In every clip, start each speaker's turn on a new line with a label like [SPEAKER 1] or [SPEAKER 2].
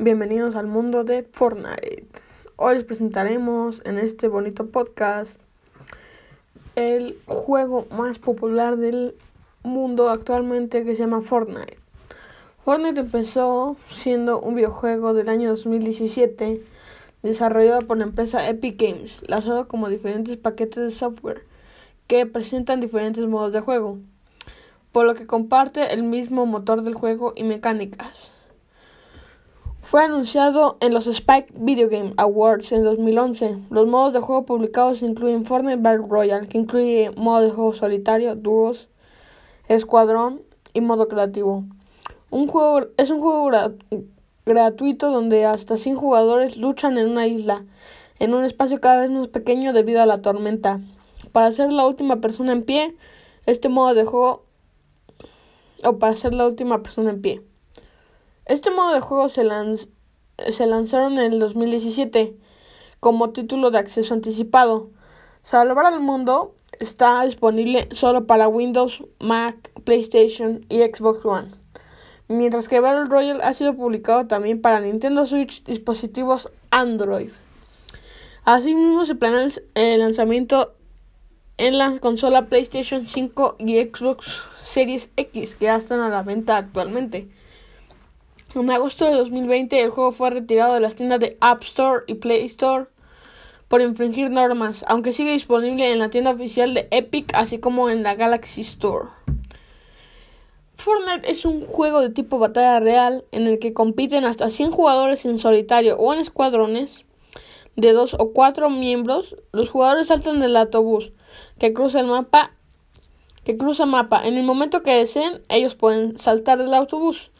[SPEAKER 1] Bienvenidos al mundo de Fortnite. Hoy les presentaremos en este bonito podcast el juego más popular del mundo actualmente que se llama Fortnite. Fortnite empezó siendo un videojuego del año 2017 desarrollado por la empresa Epic Games, lanzado como diferentes paquetes de software que presentan diferentes modos de juego, por lo que comparte el mismo motor del juego y mecánicas. Fue anunciado en los Spike Video Game Awards en 2011. Los modos de juego publicados incluyen Fortnite Battle Royale, que incluye modo de juego solitario, dúos, escuadrón y modo creativo. Un juego, es un juego gratuito donde hasta 100 jugadores luchan en una isla, en un espacio cada vez más pequeño debido a la tormenta. Para ser la última persona en pie, este modo de juego o para ser la última persona en pie. Este modo de juego se, lanzaron en el 2017 como título de acceso anticipado. Salvar al mundo está disponible solo para Windows, Mac, PlayStation y Xbox One, mientras que Battle Royale ha sido publicado también para Nintendo Switch dispositivos Android. Asimismo se planea el lanzamiento en la consola PlayStation 5 y Xbox Series X que ya están a la venta actualmente. En agosto de 2020 el juego fue retirado de las tiendas de App Store y Play Store por infringir normas, aunque sigue disponible en la tienda oficial de Epic así como en la Galaxy Store. Fortnite es un juego de tipo batalla real en el que compiten hasta 100 jugadores en solitario o en escuadrones de dos o cuatro miembros. Los jugadores saltan del autobús que cruza el mapa que cruza mapa. En el momento que deseen, ellos pueden saltar del autobús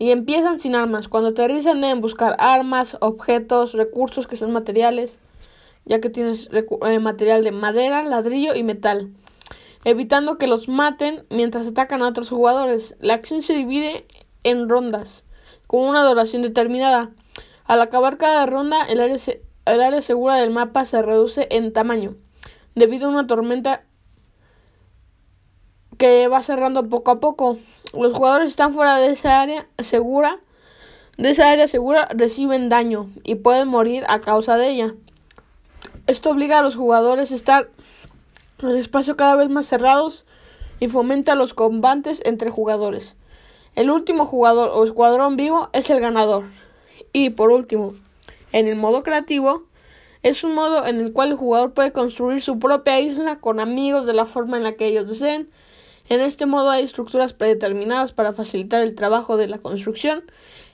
[SPEAKER 1] y empiezan sin armas. Cuando aterrizan deben buscar armas, objetos, recursos que son materiales, ya que tienes eh, material de madera, ladrillo y metal, evitando que los maten mientras atacan a otros jugadores. La acción se divide en rondas, con una duración determinada. Al acabar cada ronda, el área, el área segura del mapa se reduce en tamaño, debido a una tormenta que va cerrando poco a poco. Los jugadores están fuera de esa área segura, de esa área segura reciben daño y pueden morir a causa de ella. Esto obliga a los jugadores a estar en espacio cada vez más cerrados y fomenta los combates entre jugadores. El último jugador o escuadrón vivo es el ganador. Y por último, en el modo creativo, es un modo en el cual el jugador puede construir su propia isla con amigos de la forma en la que ellos deseen en este modo hay estructuras predeterminadas para facilitar el trabajo de la construcción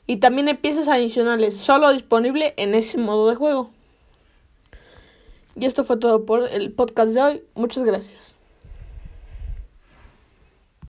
[SPEAKER 1] y también hay piezas adicionales solo disponible en ese modo de juego. Y esto fue todo por el podcast de hoy. Muchas gracias.